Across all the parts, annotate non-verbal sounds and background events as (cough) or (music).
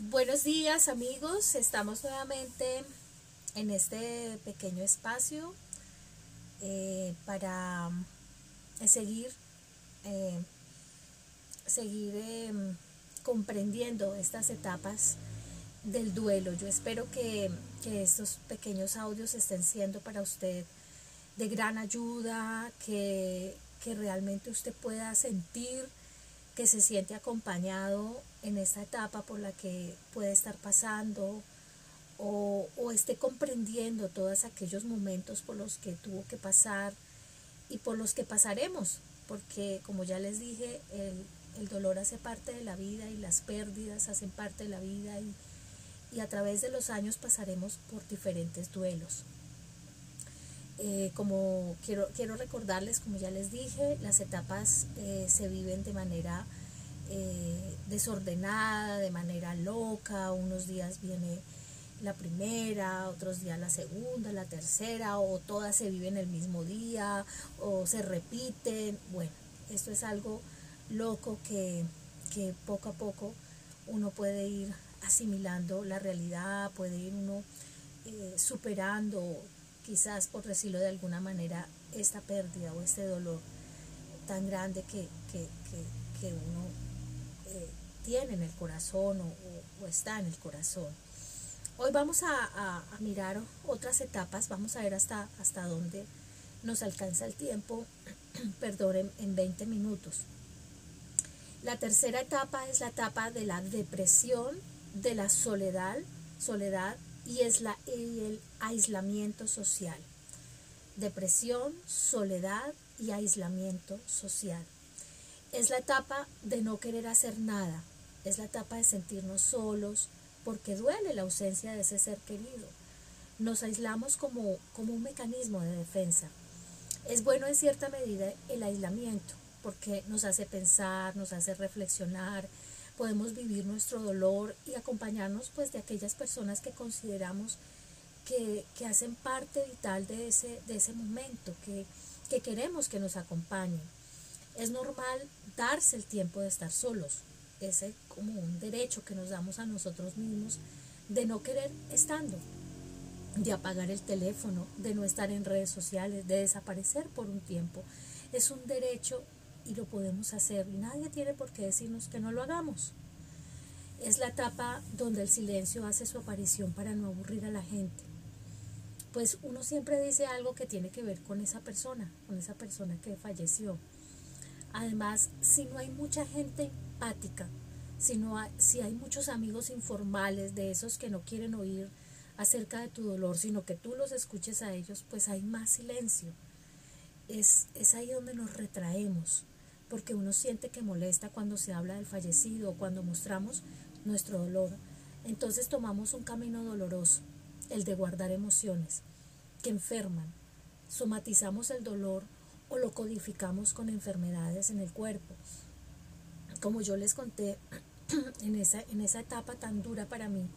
Buenos días amigos, estamos nuevamente en este pequeño espacio eh, para eh, seguir, eh, seguir comprendiendo estas etapas del duelo. Yo espero que, que, estos pequeños audios estén siendo para usted de gran ayuda, que, que realmente usted pueda sentir que se siente acompañado en esta etapa por la que puede estar pasando o, esté comprendiendo todos aquellos momentos por los que tuvo que pasar y por los que pasaremos, porque como ya les dije, el, dolor hace parte de la vida y las pérdidas hacen parte de la vida y, y a través de los años pasaremos por diferentes duelos. Eh, como quiero, quiero recordarles, como ya les dije, las etapas eh, se viven de manera eh, desordenada, de manera loca, unos días viene la primera, otros días la segunda, la tercera, o todas se viven el mismo día, o se repiten. Bueno, esto es algo loco que, que poco a poco uno puede ir asimilando la realidad, puede ir uno superando quizás por decirlo de alguna manera, esta pérdida o este dolor tan grande que, uno eh, tiene en el corazón o, está en el corazón. Hoy vamos a, mirar otras etapas, vamos a ver hasta, hasta dónde nos alcanza el tiempo, (clears throat) perdón, en, en 20 minutos. La tercera etapa es la etapa de la depresión, de la soledad, soledad y es la, el aislamiento social. Depresión, soledad y aislamiento social. Es la etapa de no querer hacer nada, es la etapa de sentirnos solos, porque duele la ausencia de ese ser querido. Nos aislamos como, como un mecanismo de defensa. Es bueno en cierta medida el aislamiento, porque nos hace pensar, nos hace reflexionar, podemos vivir nuestro dolor y acompañarnos pues de aquellas personas que consideramos que, hacen parte vital de ese, de ese momento, que, que queremos que nos acompañen. Es normal darse el tiempo de estar solos, es como un derecho que nos damos a nosotros mismos de no querer estando, de apagar el teléfono, de no estar en redes sociales, de desaparecer por un tiempo. Es un derecho y lo podemos hacer. Y nadie tiene por qué decirnos que no lo hagamos. Es la etapa donde el silencio hace su aparición para no aburrir a la gente. Pues uno siempre dice algo que tiene que ver con esa persona, con esa persona que falleció. Además, si no hay mucha gente empática, si, no hay, si hay muchos amigos informales de esos que no quieren oír acerca de tu dolor, sino que tú los escuches a ellos, pues hay más silencio. Es, es ahí donde nos retraemos, porque uno siente que molesta cuando se habla del fallecido o cuando mostramos nuestro dolor. Entonces tomamos un camino doloroso, el de guardar emociones, que enferman. Somatizamos el dolor o lo codificamos con enfermedades en el cuerpo. Como yo les conté (clears throat) en esa, en esa etapa tan dura para mí,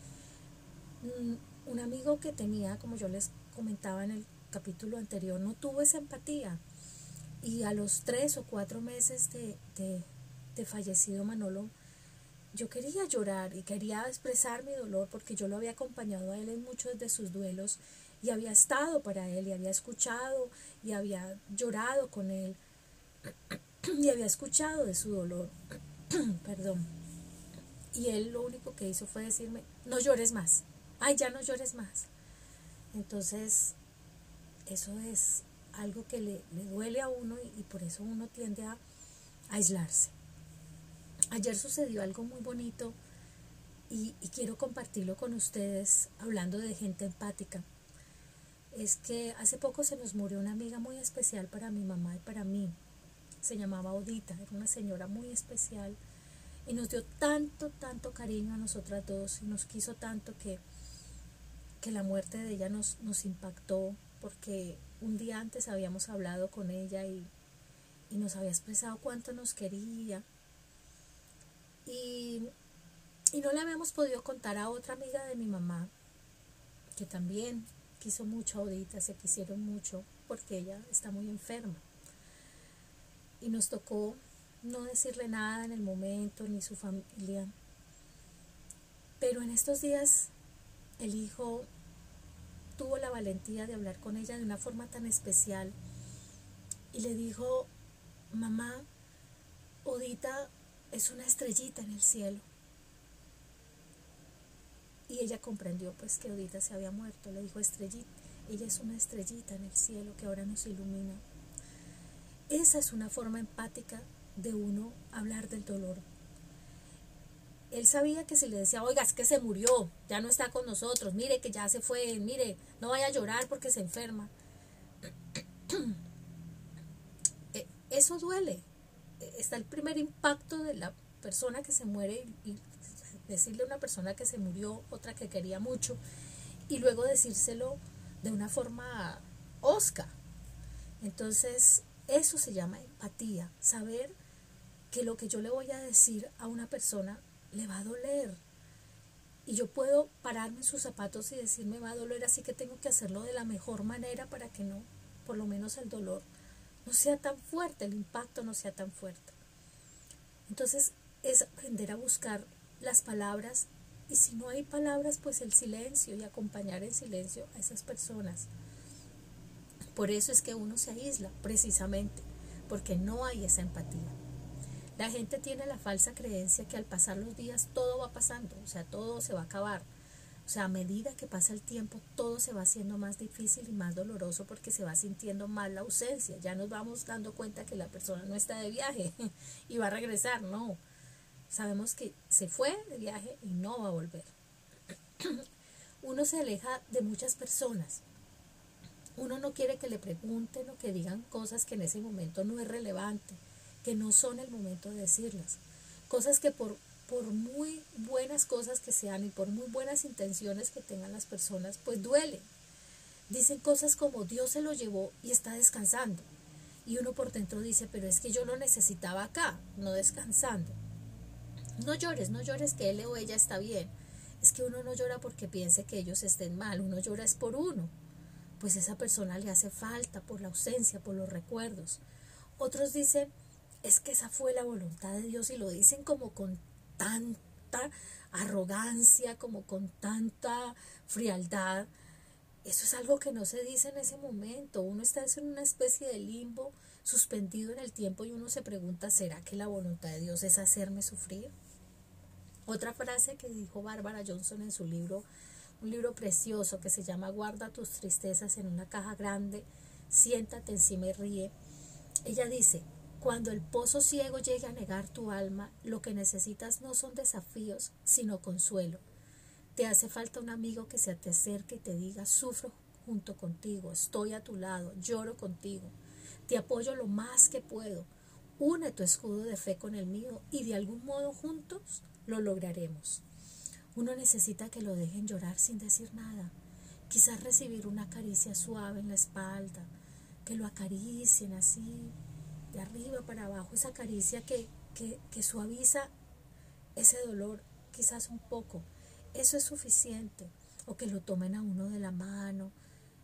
mm, un amigo que tenía, como yo les comentaba en el capítulo anterior, no tuvo esa empatía y a los tres o cuatro meses de, de, fallecido Manolo, yo quería llorar y quería expresar mi dolor porque yo lo había acompañado a él en muchos de sus duelos y había estado para él y había escuchado y había llorado con él y había escuchado de su dolor. (clears throat) Perdón. Y él lo único que hizo fue decirme, no llores más. Ay, ya no llores más. Entonces, eso es algo que le, duele a uno y, por eso uno tiende a, aislarse. Ayer sucedió algo muy bonito y, quiero compartirlo con ustedes hablando de gente empática. Es que hace poco se nos murió una amiga muy especial para mi mamá y para mí. Se llamaba Odita, era una señora muy especial y nos dio tanto, tanto cariño a nosotras dos y nos quiso tanto que, que la muerte de ella nos, nos impactó porque un día antes habíamos hablado con ella y, nos había expresado cuánto nos quería. Y, no le habíamos podido contar a otra amiga de mi mamá, que también quiso mucho ahorita, se quisieron mucho, porque ella está muy enferma. Y nos tocó no decirle nada en el momento, ni su familia. Pero en estos días el hijo tuvo la valentía de hablar con ella de una forma tan especial y le dijo, mamá, Odita es una estrellita en el cielo. Y ella comprendió pues que Odita se había muerto, le dijo estrellita, ella es una estrellita en el cielo que ahora nos ilumina. Esa es una forma empática de uno hablar del dolor. Él sabía que si le decía, oiga, es que se murió, ya no está con nosotros, mire que ya se fue, mire, no vaya a llorar porque se enferma. E, (clears throat) eso duele. E, está el primer impacto de la persona que se muere y, decirle a una persona que se murió, otra que quería mucho, y luego decírselo de una forma osca. Entonces, eso se llama empatía, saber que lo que yo le voy a decir a una persona le va a doler. Y yo puedo pararme en sus zapatos y decirme va a doler, así que tengo que hacerlo de la mejor manera para que no, por lo menos el dolor no sea tan fuerte, el impacto no sea tan fuerte. Entonces es aprender a buscar las palabras y si no hay palabras, pues el silencio y acompañar en silencio a esas personas. Por eso es que uno se aísla, precisamente, porque no hay esa empatía. La gente tiene la falsa creencia que al pasar los días todo va pasando, o sea, todo se va a acabar. O sea, a medida que pasa el tiempo, todo se va haciendo más difícil y más doloroso porque se va sintiendo más la ausencia. Ya nos vamos dando cuenta que la persona no está de viaje (laughs) y va a regresar, no. Sabemos que se fue de viaje y no va a volver. (clears throat) Uno se aleja de muchas personas. Uno no quiere que le pregunten o que digan cosas que en ese momento no es relevante, que no son el momento de decirlas. Cosas que por, por muy buenas cosas que sean y por muy buenas intenciones que tengan las personas, pues duelen. Dicen cosas como Dios se lo llevó y está descansando. Y uno por dentro dice, pero es que yo lo necesitaba acá, no descansando. No llores, no llores que él o ella está bien. Es que uno no llora porque piense que ellos estén mal, uno llora es por uno. Pues esa persona le hace falta por la ausencia, por los recuerdos. Otros dicen, es que esa fue la voluntad de Dios y lo dicen como con tanta arrogancia, como con tanta frialdad. Eso es algo que no se dice en ese momento. Uno está en una especie de limbo suspendido en el tiempo y uno se pregunta, ¿será que la voluntad de Dios es hacerme sufrir? Otra frase que dijo Bárbara Johnson en su libro, un libro precioso que se llama Guarda tus tristezas en una caja grande, siéntate encima y ríe. Ella dice, cuando el pozo ciego llegue a negar tu alma, lo que necesitas no son desafíos, sino consuelo. Te hace falta un amigo que se te acerque y te diga, sufro junto contigo, estoy a tu lado, lloro contigo, te apoyo lo más que puedo. Une tu escudo de fe con el mío y de algún modo juntos lo lograremos. Uno necesita que lo dejen llorar sin decir nada. Quizás recibir una caricia suave en la espalda, que lo acaricien así, de arriba para abajo, esa caricia que, que, que suaviza ese dolor, quizás un poco. Eso es suficiente. O que lo tomen a uno de la mano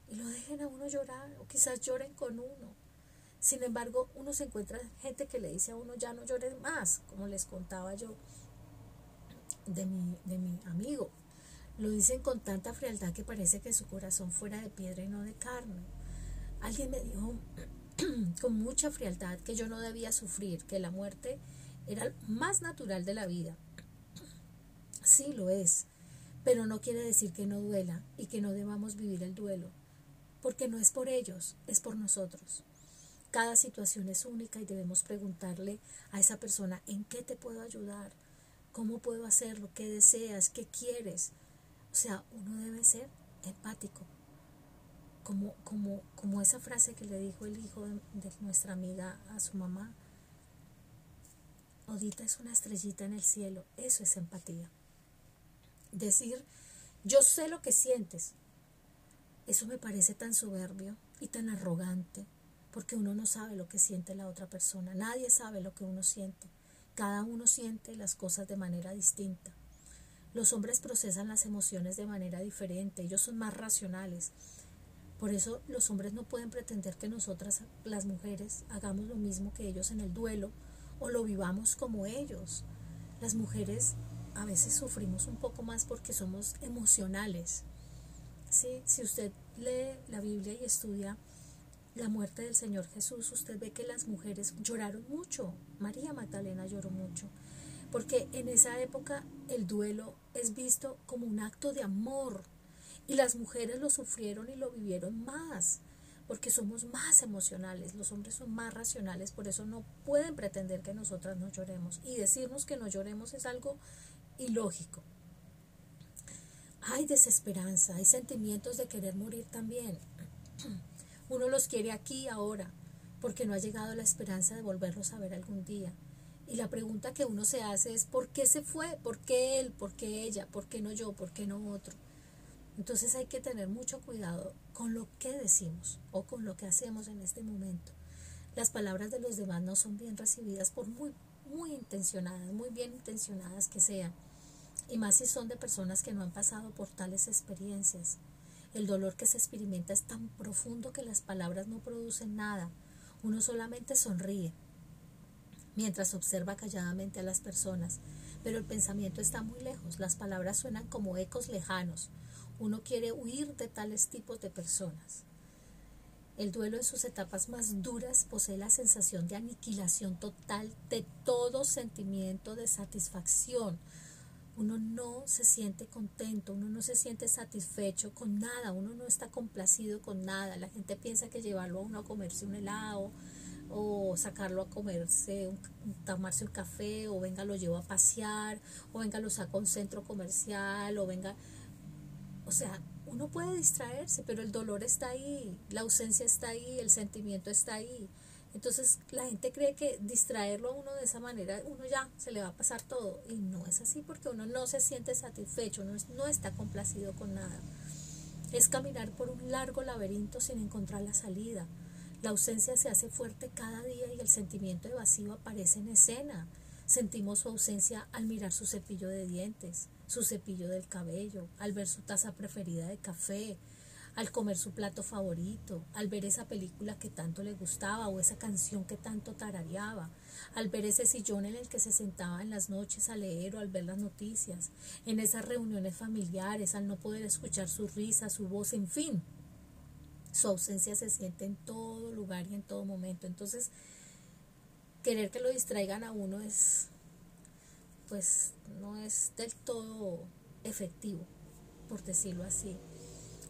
y lo dejen a uno llorar, o quizás lloren con uno. Sin embargo, uno se encuentra gente que le dice a uno, ya no llores más, como les contaba yo de mi, de mi amigo. Lo dicen con tanta frialdad que parece que su corazón fuera de piedra y no de carne. Alguien me dijo (clears throat) con mucha frialdad que yo no debía sufrir, que la muerte era más natural de la vida. (clears throat) Sí lo es, pero no quiere decir que no duela y que no debamos vivir el duelo, porque no es por ellos, es por nosotros. Cada situación es única y debemos preguntarle a esa persona en qué te puedo ayudar, ¿Cómo puedo hacerlo? ¿Qué deseas? ¿Qué quieres? O sea, uno debe ser empático. Como, como, como esa frase que le dijo el hijo de, de nuestra amiga a su mamá. Odita es una estrellita en el cielo. Eso es empatía. Decir, yo sé lo que sientes. Eso me parece tan soberbio y tan arrogante, porque uno no sabe lo que siente la otra persona. Nadie sabe lo que uno siente. Cada uno siente las cosas de manera distinta. Los hombres procesan las emociones de manera diferente, ellos son más racionales. Por eso los hombres no pueden pretender que nosotras, las mujeres, hagamos lo mismo que ellos en el duelo o lo vivamos como ellos. Las mujeres a veces sufrimos un poco más porque somos emocionales. ¿sí? Si usted lee la Biblia y estudia la muerte del Señor Jesús, usted ve que las mujeres lloraron mucho. María Magdalena lloró mucho. Porque en esa época el duelo es visto como un acto de amor. Y las mujeres lo sufrieron y lo vivieron más. Porque somos más emocionales. Los hombres son más racionales. Por eso no pueden pretender que nosotras no lloremos. Y decirnos que no lloremos es algo ilógico. Hay desesperanza, hay sentimientos de querer morir también. Uno los quiere aquí, ahora, porque no ha llegado la esperanza de volverlos a ver algún día. Y la pregunta que uno se hace es, ¿por qué se fue? ¿Por qué él? ¿Por qué ella? ¿Por qué no yo? ¿Por qué no otro? Entonces hay que tener mucho cuidado con lo que decimos o con lo que hacemos en este momento. Las palabras de los demás no son bien recibidas por muy, muy intencionadas, muy bien intencionadas que sean. Y más si son de personas que no han pasado por tales experiencias. El dolor que se experimenta es tan profundo que las palabras no producen nada. Uno solamente sonríe mientras observa calladamente a las personas, pero el pensamiento está muy lejos. Las palabras suenan como ecos lejanos. Uno quiere huir de tales tipos de personas. El duelo en sus etapas más duras posee la sensación de aniquilación total de todo sentimiento de satisfacción, uno no se siente contento, uno no se siente satisfecho con nada, uno no está complacido con nada. La gente piensa que llevarlo a uno a comerse un helado o sacarlo a comerse, un, tomarse un café o venga lo llevo a pasear o venga lo saco a un centro comercial o venga, o sea, uno puede distraerse, pero el dolor está ahí, la ausencia está ahí, el sentimiento está ahí. Entonces la gente cree que distraerlo a uno de esa manera, uno ya se le va a pasar todo. Y no es así porque uno no se siente satisfecho, no, no está complacido con nada. Es caminar por un largo laberinto sin encontrar la salida. La ausencia se hace fuerte cada día y el sentimiento de vacío aparece en escena. Sentimos su ausencia al mirar su cepillo de dientes, su cepillo del cabello, al ver su taza preferida de café, al comer su plato favorito, al ver esa película que tanto le gustaba o esa canción que tanto tarareaba, al ver ese sillón en el que se sentaba en las noches a leer o al ver las noticias, en esas reuniones familiares, al no poder escuchar su risa, su voz, en fin. Su ausencia se siente en todo lugar y en todo momento. Entonces, querer que lo distraigan a uno es, pues, no es del todo efectivo, por decirlo así.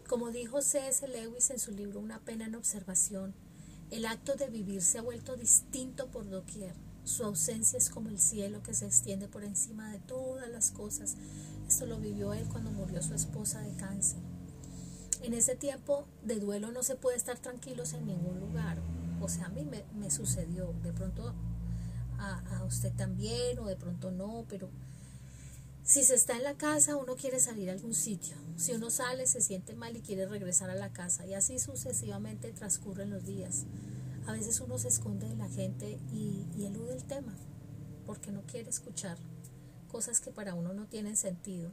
Como dijo C.S. Lewis en su libro Una pena en observación, el acto de vivir se ha vuelto distinto por doquier. Su ausencia es como el cielo que se extiende por encima de todas las cosas. Esto lo vivió él cuando murió su esposa de cáncer. En ese tiempo de duelo no se puede estar tranquilos en ningún lugar. O sea, a mí me, sucedió. De pronto a, a usted también o de pronto no, pero si se está en la casa, uno quiere salir a algún sitio. Si uno sale, se siente mal y quiere regresar a la casa. Y así sucesivamente transcurren los días. A veces uno se esconde de la gente y, elude el tema porque no quiere escuchar cosas que para uno no tienen sentido.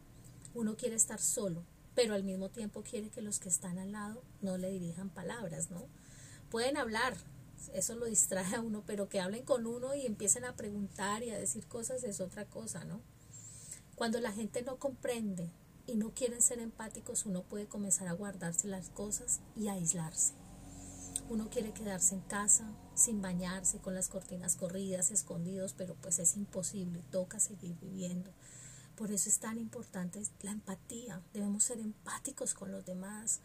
Uno quiere estar solo, pero al mismo tiempo quiere que los que están al lado no le dirijan palabras, ¿no? Pueden hablar, eso lo distrae a uno, pero que hablen con uno y empiecen a preguntar y a decir cosas es otra cosa, ¿no? Cuando la gente no comprende y no quieren ser empáticos, uno puede comenzar a guardarse las cosas y aislarse. Uno quiere quedarse en casa, sin bañarse, con las cortinas corridas, escondidos, pero pues es imposible, toca seguir viviendo. Por eso es tan importante la empatía. Debemos ser empáticos con los demás.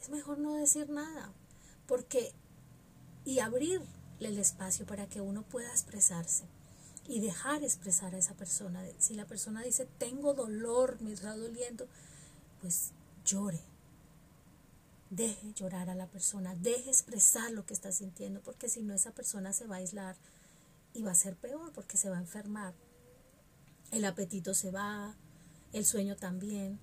Es mejor no decir nada, porque y abrirle el espacio para que uno pueda expresarse y dejar expresar a esa persona. Si la persona dice, tengo dolor, me está doliendo, pues llore. Deje llorar a la persona, deje expresar lo que está sintiendo, porque si no esa persona se va a aislar y va a ser peor porque se va a enfermar. El apetito se va, el sueño también,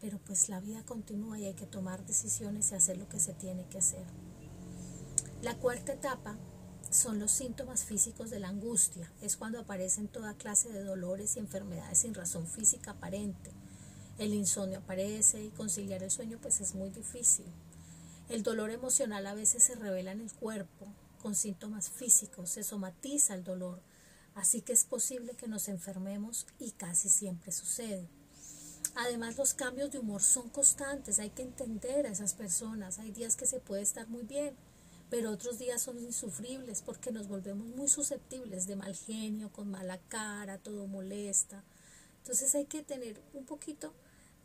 pero pues la vida continúa y hay que tomar decisiones y hacer lo que se tiene que hacer. La cuarta etapa son los síntomas físicos de la angustia. Es cuando aparecen toda clase de dolores y enfermedades sin razón física aparente. El insomnio aparece y conciliar el sueño pues es muy difícil. El dolor emocional a veces se revela en el cuerpo con síntomas físicos, se somatiza el dolor. Así que es posible que nos enfermemos y casi siempre sucede. Además, los cambios de humor son constantes, hay que entender a esas personas. Hay días que se puede estar muy bien, pero otros días son insufribles porque nos volvemos muy susceptibles de mal genio, con mala cara, todo molesta. Entonces hay que tener un poquito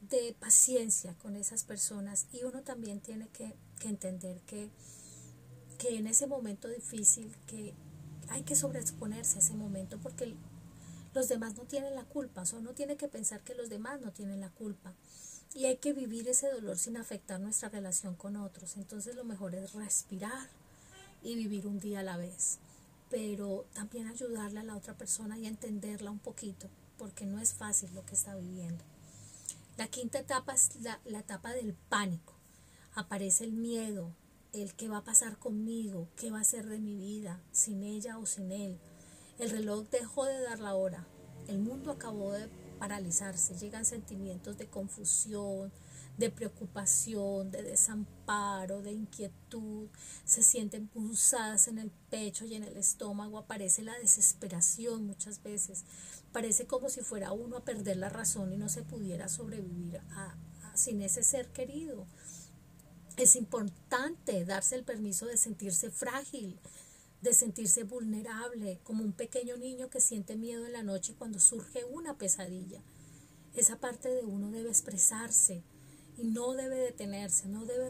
de paciencia con esas personas y uno también tiene que, entender que, que en ese momento difícil que hay que sobreexponerse a ese momento porque los demás no tienen la culpa, o uno tiene que pensar que los demás no tienen la culpa. Y hay que vivir ese dolor sin afectar nuestra relación con otros. Entonces lo mejor es respirar y vivir un día a la vez. Pero también ayudarle a la otra persona y entenderla un poquito, porque no es fácil lo que está viviendo. La quinta etapa es la, la etapa del pánico. Aparece el miedo, el qué va a pasar conmigo, qué va a ser de mi vida, sin ella o sin él el reloj dejó de dar la hora. El mundo acabó de paralizarse. Llegan sentimientos de confusión, de preocupación, de desamparo, de inquietud. Se sienten punzadas en el pecho y en el estómago. Aparece la desesperación muchas veces. Parece como si fuera uno a perder la razón y no se pudiera sobrevivir sin ese ser querido. Es importante darse el permiso de sentirse frágil, de sentirse vulnerable, como un pequeño niño que siente miedo en la noche cuando surge una pesadilla. Esa parte de uno debe expresarse y no debe detenerse, no debe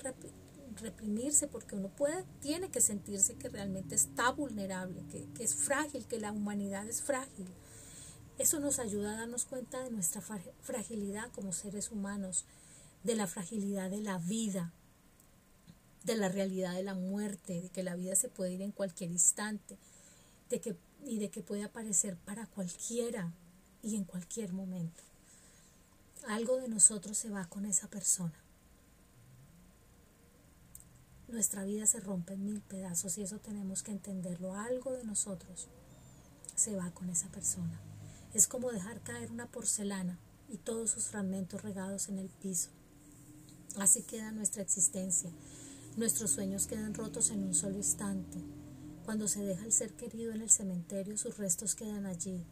reprimirse porque uno puede, tiene que sentirse que realmente está vulnerable, que, que es frágil, que la humanidad es frágil. Eso nos ayuda a darnos cuenta de nuestra fragilidad como seres humanos, de la fragilidad de la vida, de la realidad de la muerte, de que la vida se puede ir en cualquier instante, de que, y de que puede aparecer para cualquiera y en cualquier momento. Algo de nosotros se va con esa persona. Nuestra vida se rompe en mil pedazos y eso tenemos que entenderlo. Algo de nosotros se va con esa persona. Es como dejar caer una porcelana y todos sus fragmentos regados en el piso. Así queda nuestra existencia Nuestros sueños quedan rotos en un solo instante. Cuando se deja el ser querido en el cementerio, sus restos quedan allí,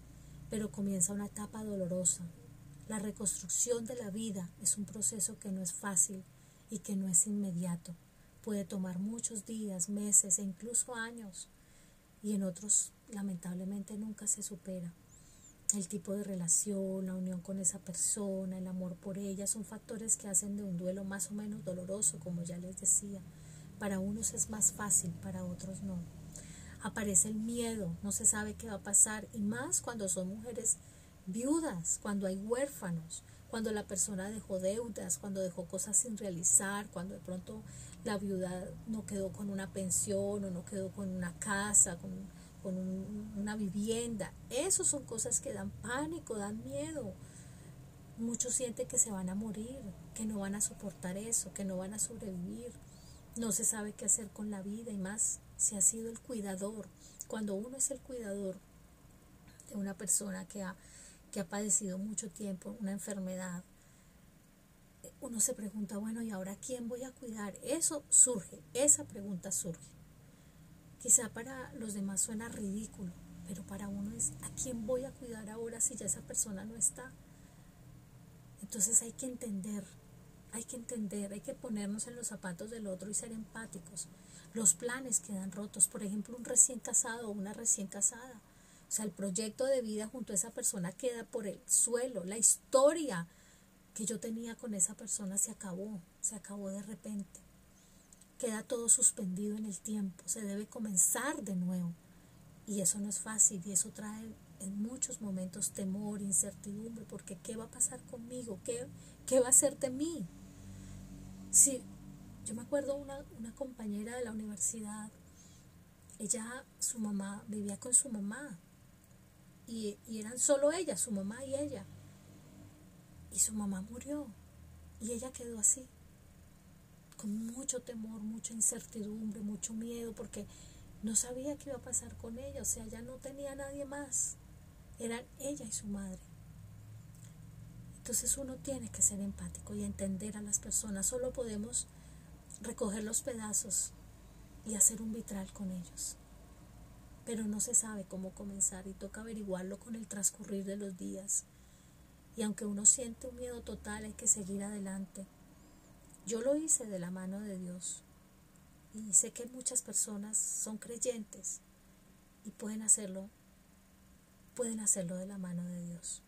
pero comienza una etapa dolorosa. La reconstrucción de la vida es un proceso que no es fácil y que no es inmediato. Puede tomar muchos días, meses e incluso años, y en otros lamentablemente nunca se supera. El tipo de relación, la unión con esa persona, el amor por ella son factores que hacen de un duelo más o menos doloroso, como ya les decía. Para unos es más fácil, para otros no. Aparece el miedo, no se sabe qué va a pasar, y más cuando son mujeres viudas, cuando hay huérfanos, cuando la persona dejó deudas, cuando dejó cosas sin realizar, cuando de pronto la viuda no quedó con una pensión o no quedó con una casa, con con una vivienda. Esas son cosas que dan pánico, dan miedo. Muchos sienten que se van a morir, que no van a soportar eso, que no van a sobrevivir. No se sabe qué hacer con la vida y más si ha sido el cuidador. Cuando uno es el cuidador de una persona que ha, que ha padecido mucho tiempo una enfermedad, uno se pregunta, bueno, ¿y ahora quién voy a cuidar? Eso surge, esa pregunta surge. Quizá para los demás suena ridículo, pero para uno es, ¿a quién voy a cuidar ahora si ya esa persona no está? Entonces hay que entender, hay que entender, hay que ponernos en los zapatos del otro y ser empáticos. Los planes quedan rotos, por ejemplo, un recién casado o una recién casada. O sea, el proyecto de vida junto a esa persona queda por el suelo. La historia que yo tenía con esa persona se acabó, se acabó de repente queda todo suspendido en el tiempo, se debe comenzar de nuevo. Y eso no es fácil y eso trae en muchos momentos temor, incertidumbre, porque ¿qué va a pasar conmigo? ¿Qué, qué va a ser de mí? Sí, yo me acuerdo una, una compañera de la universidad, ella, su mamá, vivía con su mamá y, y eran solo ella, su mamá y ella. Y su mamá murió y ella quedó así con mucho temor, mucha incertidumbre, mucho miedo, porque no sabía qué iba a pasar con ella, o sea, ya no tenía nadie más, eran ella y su madre. Entonces uno tiene que ser empático y entender a las personas, solo podemos recoger los pedazos y hacer un vitral con ellos. pero no se sabe cómo comenzar y toca averiguarlo con el transcurrir de los días. Y aunque uno siente un miedo total, hay que seguir adelante. Yo lo hice de la mano de Dios y sé que muchas personas son creyentes y pueden hacerlo, pueden hacerlo de la mano de Dios.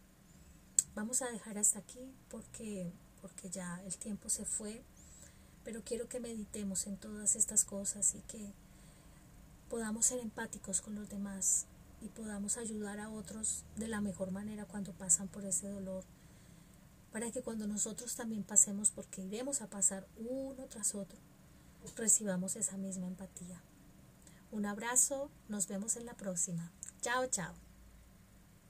Vamos a dejar hasta aquí porque, porque ya el tiempo se fue, pero quiero que meditemos en todas estas cosas y que podamos ser empáticos con los demás y podamos ayudar a otros de la mejor manera cuando pasan por ese dolor, para que cuando nosotros también pasemos, porque iremos a pasar uno tras otro, recibamos esa misma empatía. Un abrazo, nos vemos en la próxima. Chao, chao.